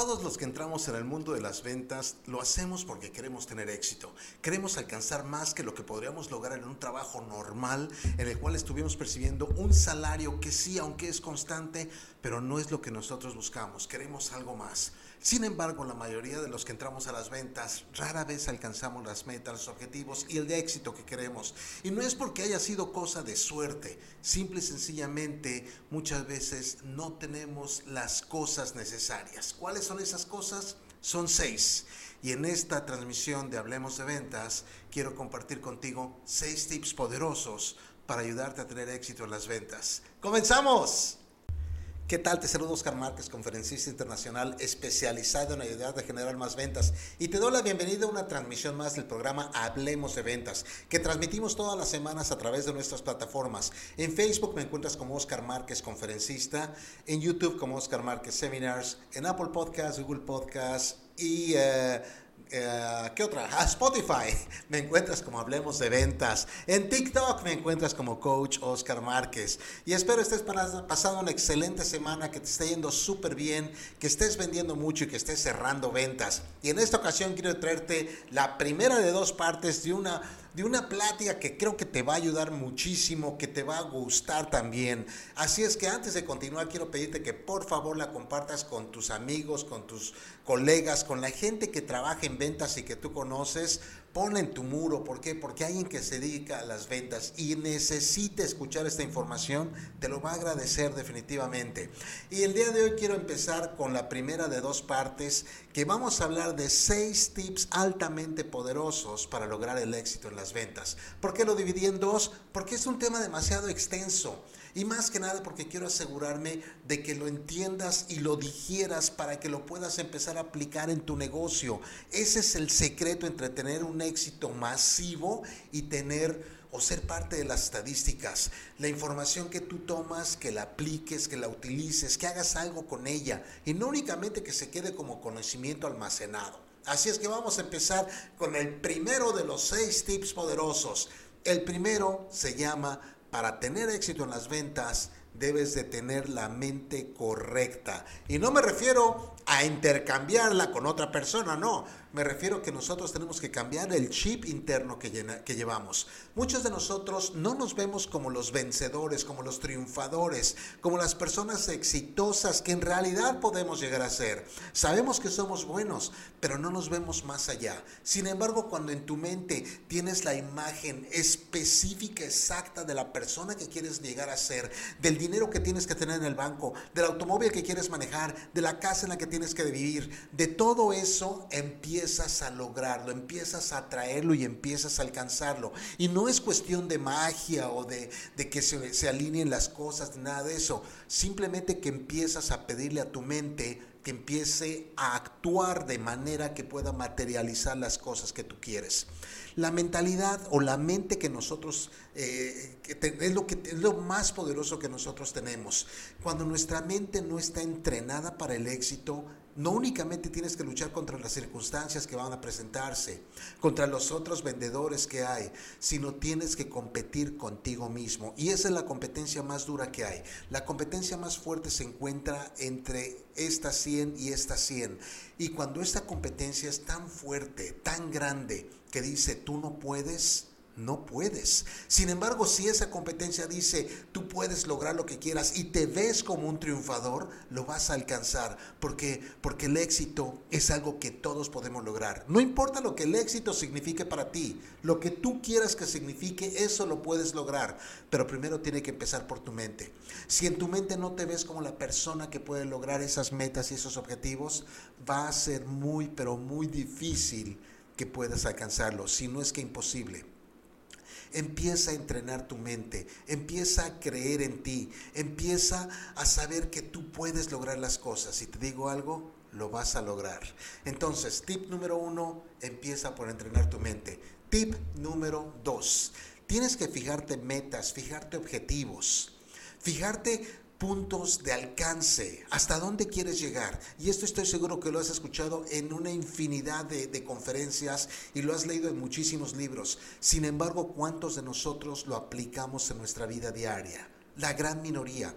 Todos los que entramos en el mundo de las ventas lo hacemos porque queremos tener éxito. Queremos alcanzar más que lo que podríamos lograr en un trabajo normal en el cual estuvimos percibiendo un salario que sí, aunque es constante, pero no es lo que nosotros buscamos. Queremos algo más. Sin embargo, la mayoría de los que entramos a las ventas rara vez alcanzamos las metas, los objetivos y el de éxito que queremos. Y no es porque haya sido cosa de suerte, simple y sencillamente muchas veces no tenemos las cosas necesarias. ¿Cuáles son esas cosas? Son seis. Y en esta transmisión de Hablemos de Ventas quiero compartir contigo seis tips poderosos para ayudarte a tener éxito en las ventas. ¡Comenzamos! ¿Qué tal? Te saludo Oscar Márquez, conferencista internacional especializado en ayudar a generar más ventas. Y te doy la bienvenida a una transmisión más del programa Hablemos de Ventas, que transmitimos todas las semanas a través de nuestras plataformas. En Facebook me encuentras como Oscar Márquez, conferencista. En YouTube como Oscar Márquez Seminars. En Apple Podcasts, Google Podcasts y... Uh, eh, ¿Qué otra? A Spotify me encuentras como Hablemos de Ventas. En TikTok me encuentras como Coach Oscar Márquez. Y espero estés pasando una excelente semana, que te esté yendo súper bien, que estés vendiendo mucho y que estés cerrando ventas. Y en esta ocasión quiero traerte la primera de dos partes de una de una plática que creo que te va a ayudar muchísimo, que te va a gustar también. Así es que antes de continuar quiero pedirte que por favor la compartas con tus amigos, con tus colegas, con la gente que trabaja en ventas y que tú conoces, ponla en tu muro. ¿Por qué? Porque alguien que se dedica a las ventas y necesita escuchar esta información, te lo va a agradecer definitivamente. Y el día de hoy quiero empezar con la primera de dos partes, que vamos a hablar de seis tips altamente poderosos para lograr el éxito en las ventas. ¿Por qué lo dividí en dos? Porque es un tema demasiado extenso. Y más que nada porque quiero asegurarme de que lo entiendas y lo digieras para que lo puedas empezar a aplicar en tu negocio. Ese es el secreto entre tener un éxito masivo y tener o ser parte de las estadísticas. La información que tú tomas, que la apliques, que la utilices, que hagas algo con ella y no únicamente que se quede como conocimiento almacenado. Así es que vamos a empezar con el primero de los seis tips poderosos. El primero se llama para tener éxito en las ventas, debes de tener la mente correcta. Y no me refiero a intercambiarla con otra persona, no. Me refiero que nosotros tenemos que cambiar el chip interno que, que llevamos. Muchos de nosotros no nos vemos como los vencedores, como los triunfadores, como las personas exitosas que en realidad podemos llegar a ser. Sabemos que somos buenos, pero no nos vemos más allá. Sin embargo, cuando en tu mente tienes la imagen específica, exacta de la persona que quieres llegar a ser, del dinero que tienes que tener en el banco, del automóvil que quieres manejar, de la casa en la que tienes que vivir, de todo eso empieza empiezas a lograrlo, empiezas a traerlo y empiezas a alcanzarlo. Y no es cuestión de magia o de, que se, se alineen las cosas, nada de eso. Simplemente que empiezas a pedirle a tu mente que empiece a actuar de manera que pueda materializar las cosas que tú quieres. La mentalidad o la mente que nosotros, eh, es, lo que, es lo más poderoso que nosotros tenemos. Cuando nuestra mente no está entrenada para el éxito, no únicamente tienes que luchar contra las circunstancias que van a presentarse, contra los otros vendedores que hay, sino tienes que competir contigo mismo. Y esa es la competencia más dura que hay. La competencia más fuerte se encuentra entre estas 100 y estas 100. Y cuando esta competencia es tan fuerte, tan grande, que dice, tú no puedes, no puedes. Sin embargo, si esa competencia dice, tú puedes lograr lo que quieras y te ves como un triunfador, lo vas a alcanzar. Porque, porque el éxito es algo que todos podemos lograr. No importa lo que el éxito signifique para ti, lo que tú quieras que signifique, eso lo puedes lograr. Pero primero tiene que empezar por tu mente. Si en tu mente no te ves como la persona que puede lograr esas metas y esos objetivos, va a ser muy, pero muy difícil que puedas alcanzarlo, si no es que imposible. Empieza a entrenar tu mente, empieza a creer en ti, empieza a saber que tú puedes lograr las cosas. Si te digo algo, lo vas a lograr. Entonces, tip número uno, empieza por entrenar tu mente. Tip número dos, tienes que fijarte metas, fijarte objetivos, fijarte puntos de alcance, hasta dónde quieres llegar. Y esto estoy seguro que lo has escuchado en una infinidad de, conferencias y lo has leído en muchísimos libros. Sin embargo, ¿cuántos de nosotros lo aplicamos en nuestra vida diaria? La gran minoría.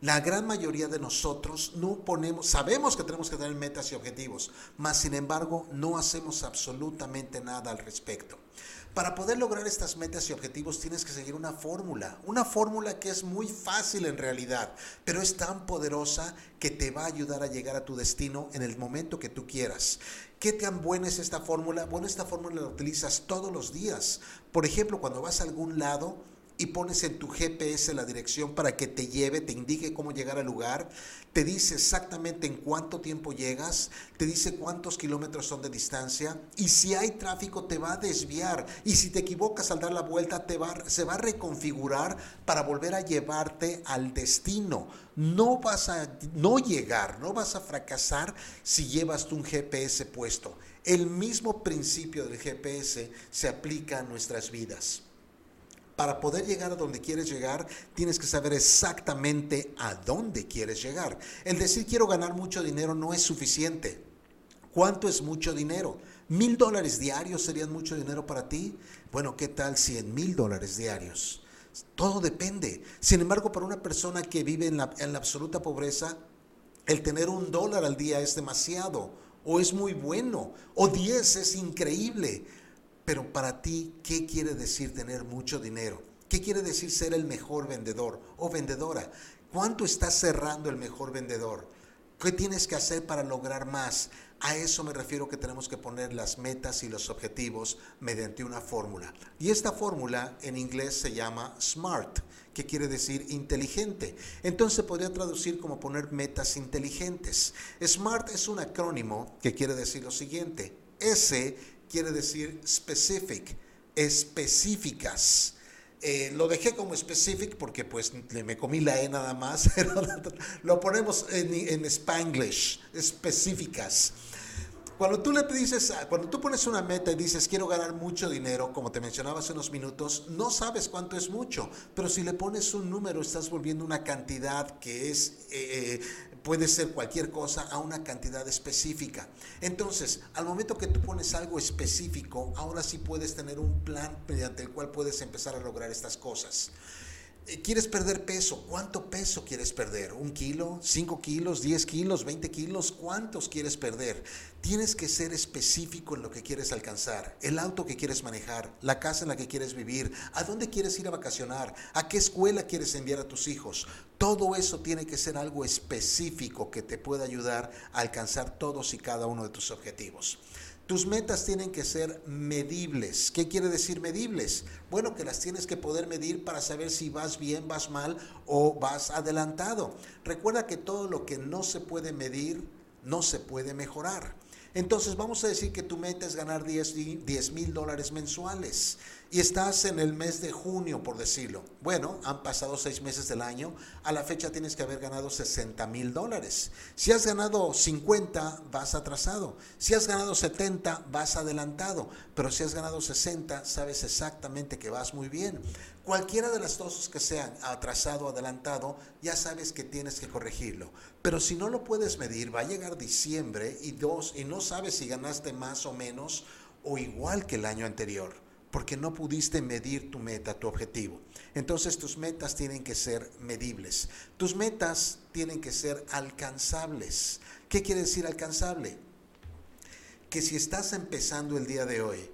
La gran mayoría de nosotros no ponemos, sabemos que tenemos que tener metas y objetivos, mas sin embargo no hacemos absolutamente nada al respecto. Para poder lograr estas metas y objetivos tienes que seguir una fórmula, una fórmula que es muy fácil en realidad, pero es tan poderosa que te va a ayudar a llegar a tu destino en el momento que tú quieras. ¿Qué tan buena es esta fórmula? Bueno, esta fórmula la utilizas todos los días. Por ejemplo, cuando vas a algún lado, y pones en tu GPS la dirección para que te lleve, te indique cómo llegar al lugar, te dice exactamente en cuánto tiempo llegas, te dice cuántos kilómetros son de distancia y si hay tráfico te va a desviar y si te equivocas al dar la vuelta te va, se va a reconfigurar para volver a llevarte al destino. No vas a no llegar, no vas a fracasar si llevas un GPS puesto. El mismo principio del GPS se aplica a nuestras vidas para poder llegar a donde quieres llegar, tienes que saber exactamente a dónde quieres llegar. El decir quiero ganar mucho dinero no es suficiente. ¿Cuánto es mucho dinero? ¿Mil dólares diarios serían mucho dinero para ti? Bueno, ¿qué tal cien mil dólares diarios? Todo depende. Sin embargo, para una persona que vive en la, en la absoluta pobreza, el tener un dólar al día es demasiado, o es muy bueno, o diez es increíble. Pero para ti, ¿qué quiere decir tener mucho dinero? ¿Qué quiere decir ser el mejor vendedor o vendedora? ¿Cuánto estás cerrando el mejor vendedor? ¿Qué tienes que hacer para lograr más? A eso me refiero que tenemos que poner las metas y los objetivos mediante una fórmula. Y esta fórmula en inglés se llama SMART, que quiere decir inteligente. Entonces podría traducir como poner metas inteligentes. SMART es un acrónimo que quiere decir lo siguiente. S quiere decir specific, específicas. Eh, lo dejé como specific porque pues me comí la E nada más, lo ponemos en, en Spanglish, específicas. Cuando tú le dices, cuando tú pones una meta y dices quiero ganar mucho dinero, como te mencionaba hace unos minutos, no sabes cuánto es mucho, pero si le pones un número estás volviendo una cantidad que es eh, eh, puede ser cualquier cosa a una cantidad específica. Entonces, al momento que tú pones algo específico, ahora sí puedes tener un plan mediante el cual puedes empezar a lograr estas cosas. Eh, ¿Quieres perder peso? ¿Cuánto peso quieres perder? ¿Un kilo? ¿Cinco kilos? ¿Diez kilos? ¿Veinte kilos? ¿Cuántos quieres perder? Tienes que ser específico en lo que quieres alcanzar, el auto que quieres manejar, la casa en la que quieres vivir, a dónde quieres ir a vacacionar, a qué escuela quieres enviar a tus hijos. Todo eso tiene que ser algo específico que te pueda ayudar a alcanzar todos y cada uno de tus objetivos. Tus metas tienen que ser medibles. ¿Qué quiere decir medibles? Bueno, que las tienes que poder medir para saber si vas bien, vas mal o vas adelantado. Recuerda que todo lo que no se puede medir no se puede mejorar. Entonces vamos a decir que tu meta es ganar 10 mil dólares mensuales y estás en el mes de junio, por decirlo. Bueno, han pasado seis meses del año, a la fecha tienes que haber ganado 60 mil dólares. Si has ganado 50, vas atrasado. Si has ganado 70, vas adelantado. Pero si has ganado 60, sabes exactamente que vas muy bien. Cualquiera de las dos que sean atrasado o adelantado, ya sabes que tienes que corregirlo. Pero si no lo puedes medir, va a llegar diciembre y dos, y no sabes si ganaste más o menos o igual que el año anterior porque no pudiste medir tu meta, tu objetivo. Entonces tus metas tienen que ser medibles. Tus metas tienen que ser alcanzables. ¿Qué quiere decir alcanzable? Que si estás empezando el día de hoy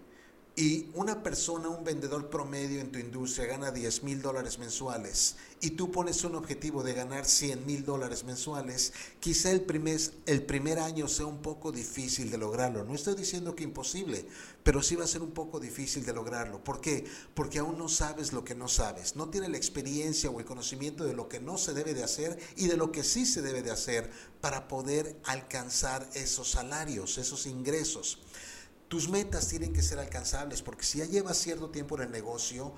y una persona, un vendedor promedio en tu industria gana 10 mil dólares mensuales y tú pones un objetivo de ganar 100 mil dólares mensuales, quizá el primer, el primer año sea un poco difícil de lograrlo. No estoy diciendo que imposible, pero sí va a ser un poco difícil de lograrlo. ¿Por qué? Porque aún no sabes lo que no sabes. No tienes la experiencia o el conocimiento de lo que no se debe de hacer y de lo que sí se debe de hacer para poder alcanzar esos salarios, esos ingresos. Tus metas tienen que ser alcanzables porque si ya llevas cierto tiempo en el negocio,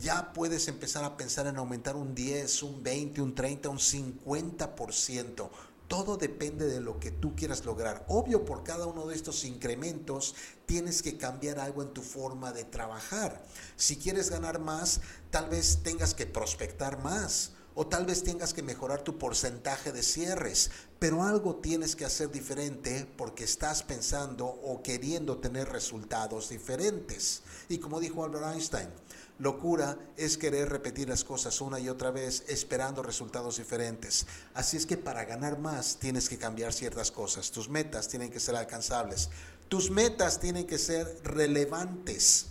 ya puedes empezar a pensar en aumentar un 10, un 20, un 30, un 50%. Todo depende de lo que tú quieras lograr. Obvio, por cada uno de estos incrementos tienes que cambiar algo en tu forma de trabajar. Si quieres ganar más, tal vez tengas que prospectar más o tal vez tengas que mejorar tu porcentaje de cierres, pero algo tienes que hacer diferente porque estás pensando o queriendo tener resultados diferentes. Y como dijo Albert Einstein, locura es querer repetir las cosas una y otra vez esperando resultados diferentes. Así es que para ganar más tienes que cambiar ciertas cosas. Tus metas tienen que ser alcanzables. Tus metas tienen que ser relevantes.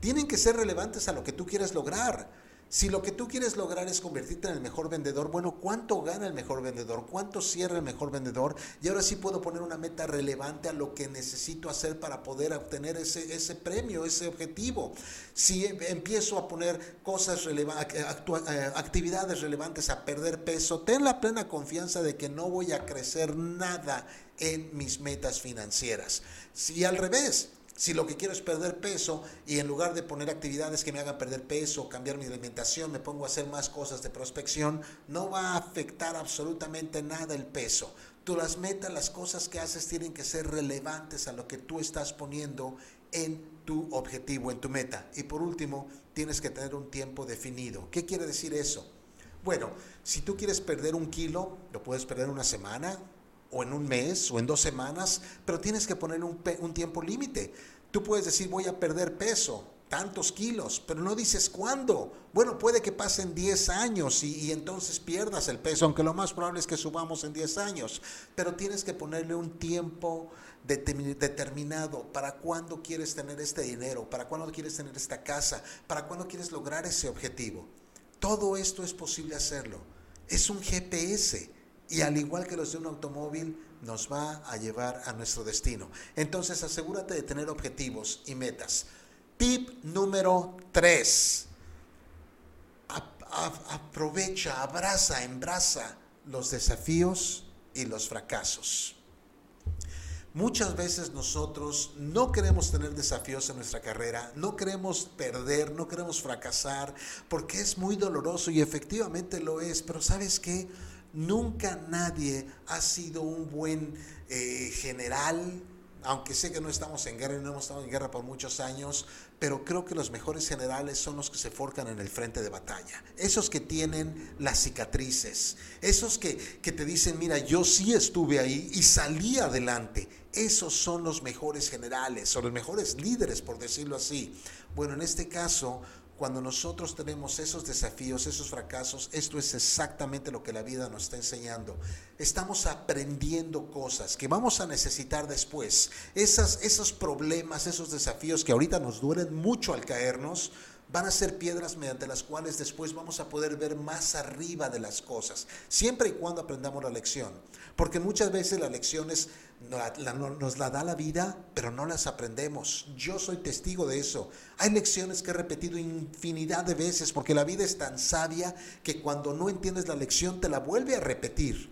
Tienen que ser relevantes a lo que tú quieres lograr. Si lo que tú quieres lograr es convertirte en el mejor vendedor, bueno, ¿cuánto gana el mejor vendedor? ¿Cuánto cierra el mejor vendedor? Y ahora sí puedo poner una meta relevante a lo que necesito hacer para poder obtener ese, ese premio, ese objetivo. Si em, empiezo a poner cosas relevantes, eh, actividades relevantes a perder peso, ten la plena confianza de que no voy a crecer nada en mis metas financieras. Si al revés, si lo que quiero es perder peso y en lugar de poner actividades que me hagan perder peso, cambiar mi alimentación, me pongo a hacer más cosas de prospección, no va a afectar absolutamente nada el peso. Tú las metas, las cosas que haces tienen que ser relevantes a lo que tú estás poniendo en tu objetivo, en tu meta. Y por último, tienes que tener un tiempo definido. ¿Qué quiere decir eso? Bueno, si tú quieres perder un kilo, lo puedes perder una semana, o en un mes o en dos semanas, pero tienes que poner un, tiempo límite. Tú puedes decir voy a perder peso, tantos kilos, pero no dices cuándo. Bueno, puede que pasen 10 años y, y, entonces pierdas el peso, aunque lo más probable es que subamos en 10 años, pero tienes que ponerle un tiempo determinado para cuándo quieres tener este dinero, para cuándo quieres tener esta casa, para cuándo quieres lograr ese objetivo. Todo esto es posible hacerlo. Es un GPS y al igual que los de un automóvil, nos va a llevar a nuestro destino. Entonces asegúrate de tener objetivos y metas. Tip número 3. Aprovecha, abraza, embraza los desafíos y los fracasos. Muchas veces nosotros no queremos tener desafíos en nuestra carrera, no queremos perder, no queremos fracasar, porque es muy doloroso y efectivamente lo es, pero ¿sabes qué? Nunca nadie ha sido un buen eh, general, aunque sé que no estamos en guerra y no hemos estado en guerra por muchos años, pero creo que los mejores generales son los que se forcan en el frente de batalla. Esos que tienen las cicatrices, esos que, que te dicen, mira, yo sí estuve ahí y salí adelante. Esos son los mejores generales o los mejores líderes, por decirlo así. Bueno, en este caso, cuando nosotros tenemos esos desafíos, esos fracasos, esto es exactamente lo que la vida nos está enseñando. Estamos aprendiendo cosas que vamos a necesitar después. Esas, esos problemas, esos desafíos que ahorita nos duelen mucho al caernos, van a ser piedras mediante las cuales después vamos a poder ver más arriba de las cosas, siempre y cuando aprendamos la lección. Porque muchas veces las lecciones nos la da la vida, pero no las aprendemos. Yo soy testigo de eso. Hay lecciones que he repetido infinidad de veces porque la vida es tan sabia que cuando no entiendes la lección te la vuelve a repetir.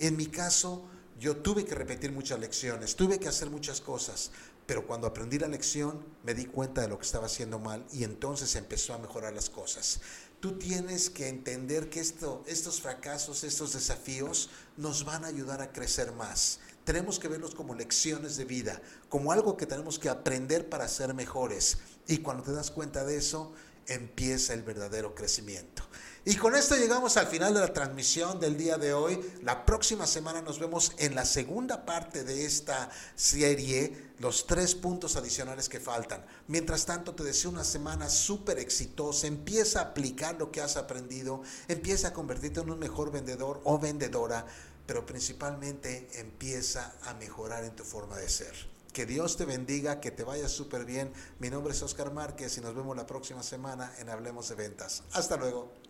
En mi caso, yo tuve que repetir muchas lecciones, tuve que hacer muchas cosas, pero cuando aprendí la lección me di cuenta de lo que estaba haciendo mal y entonces empezó a mejorar las cosas. Tú tienes que entender que esto, estos fracasos, estos desafíos nos van a ayudar a crecer más tenemos que verlos como lecciones de vida, como algo que tenemos que aprender para ser mejores. Y cuando te das cuenta de eso, empieza el verdadero crecimiento. Y con esto llegamos al final de la transmisión del día de hoy. La próxima semana nos vemos en la segunda parte de esta serie, los tres puntos adicionales que faltan. Mientras tanto, te deseo una semana súper exitosa. Empieza a aplicar lo que has aprendido. Empieza a convertirte en un mejor vendedor o vendedora pero principalmente empieza a mejorar en tu forma de ser. Que Dios te bendiga, que te vaya súper bien. Mi nombre es Oscar Márquez y nos vemos la próxima semana en Hablemos de Ventas. Hasta luego.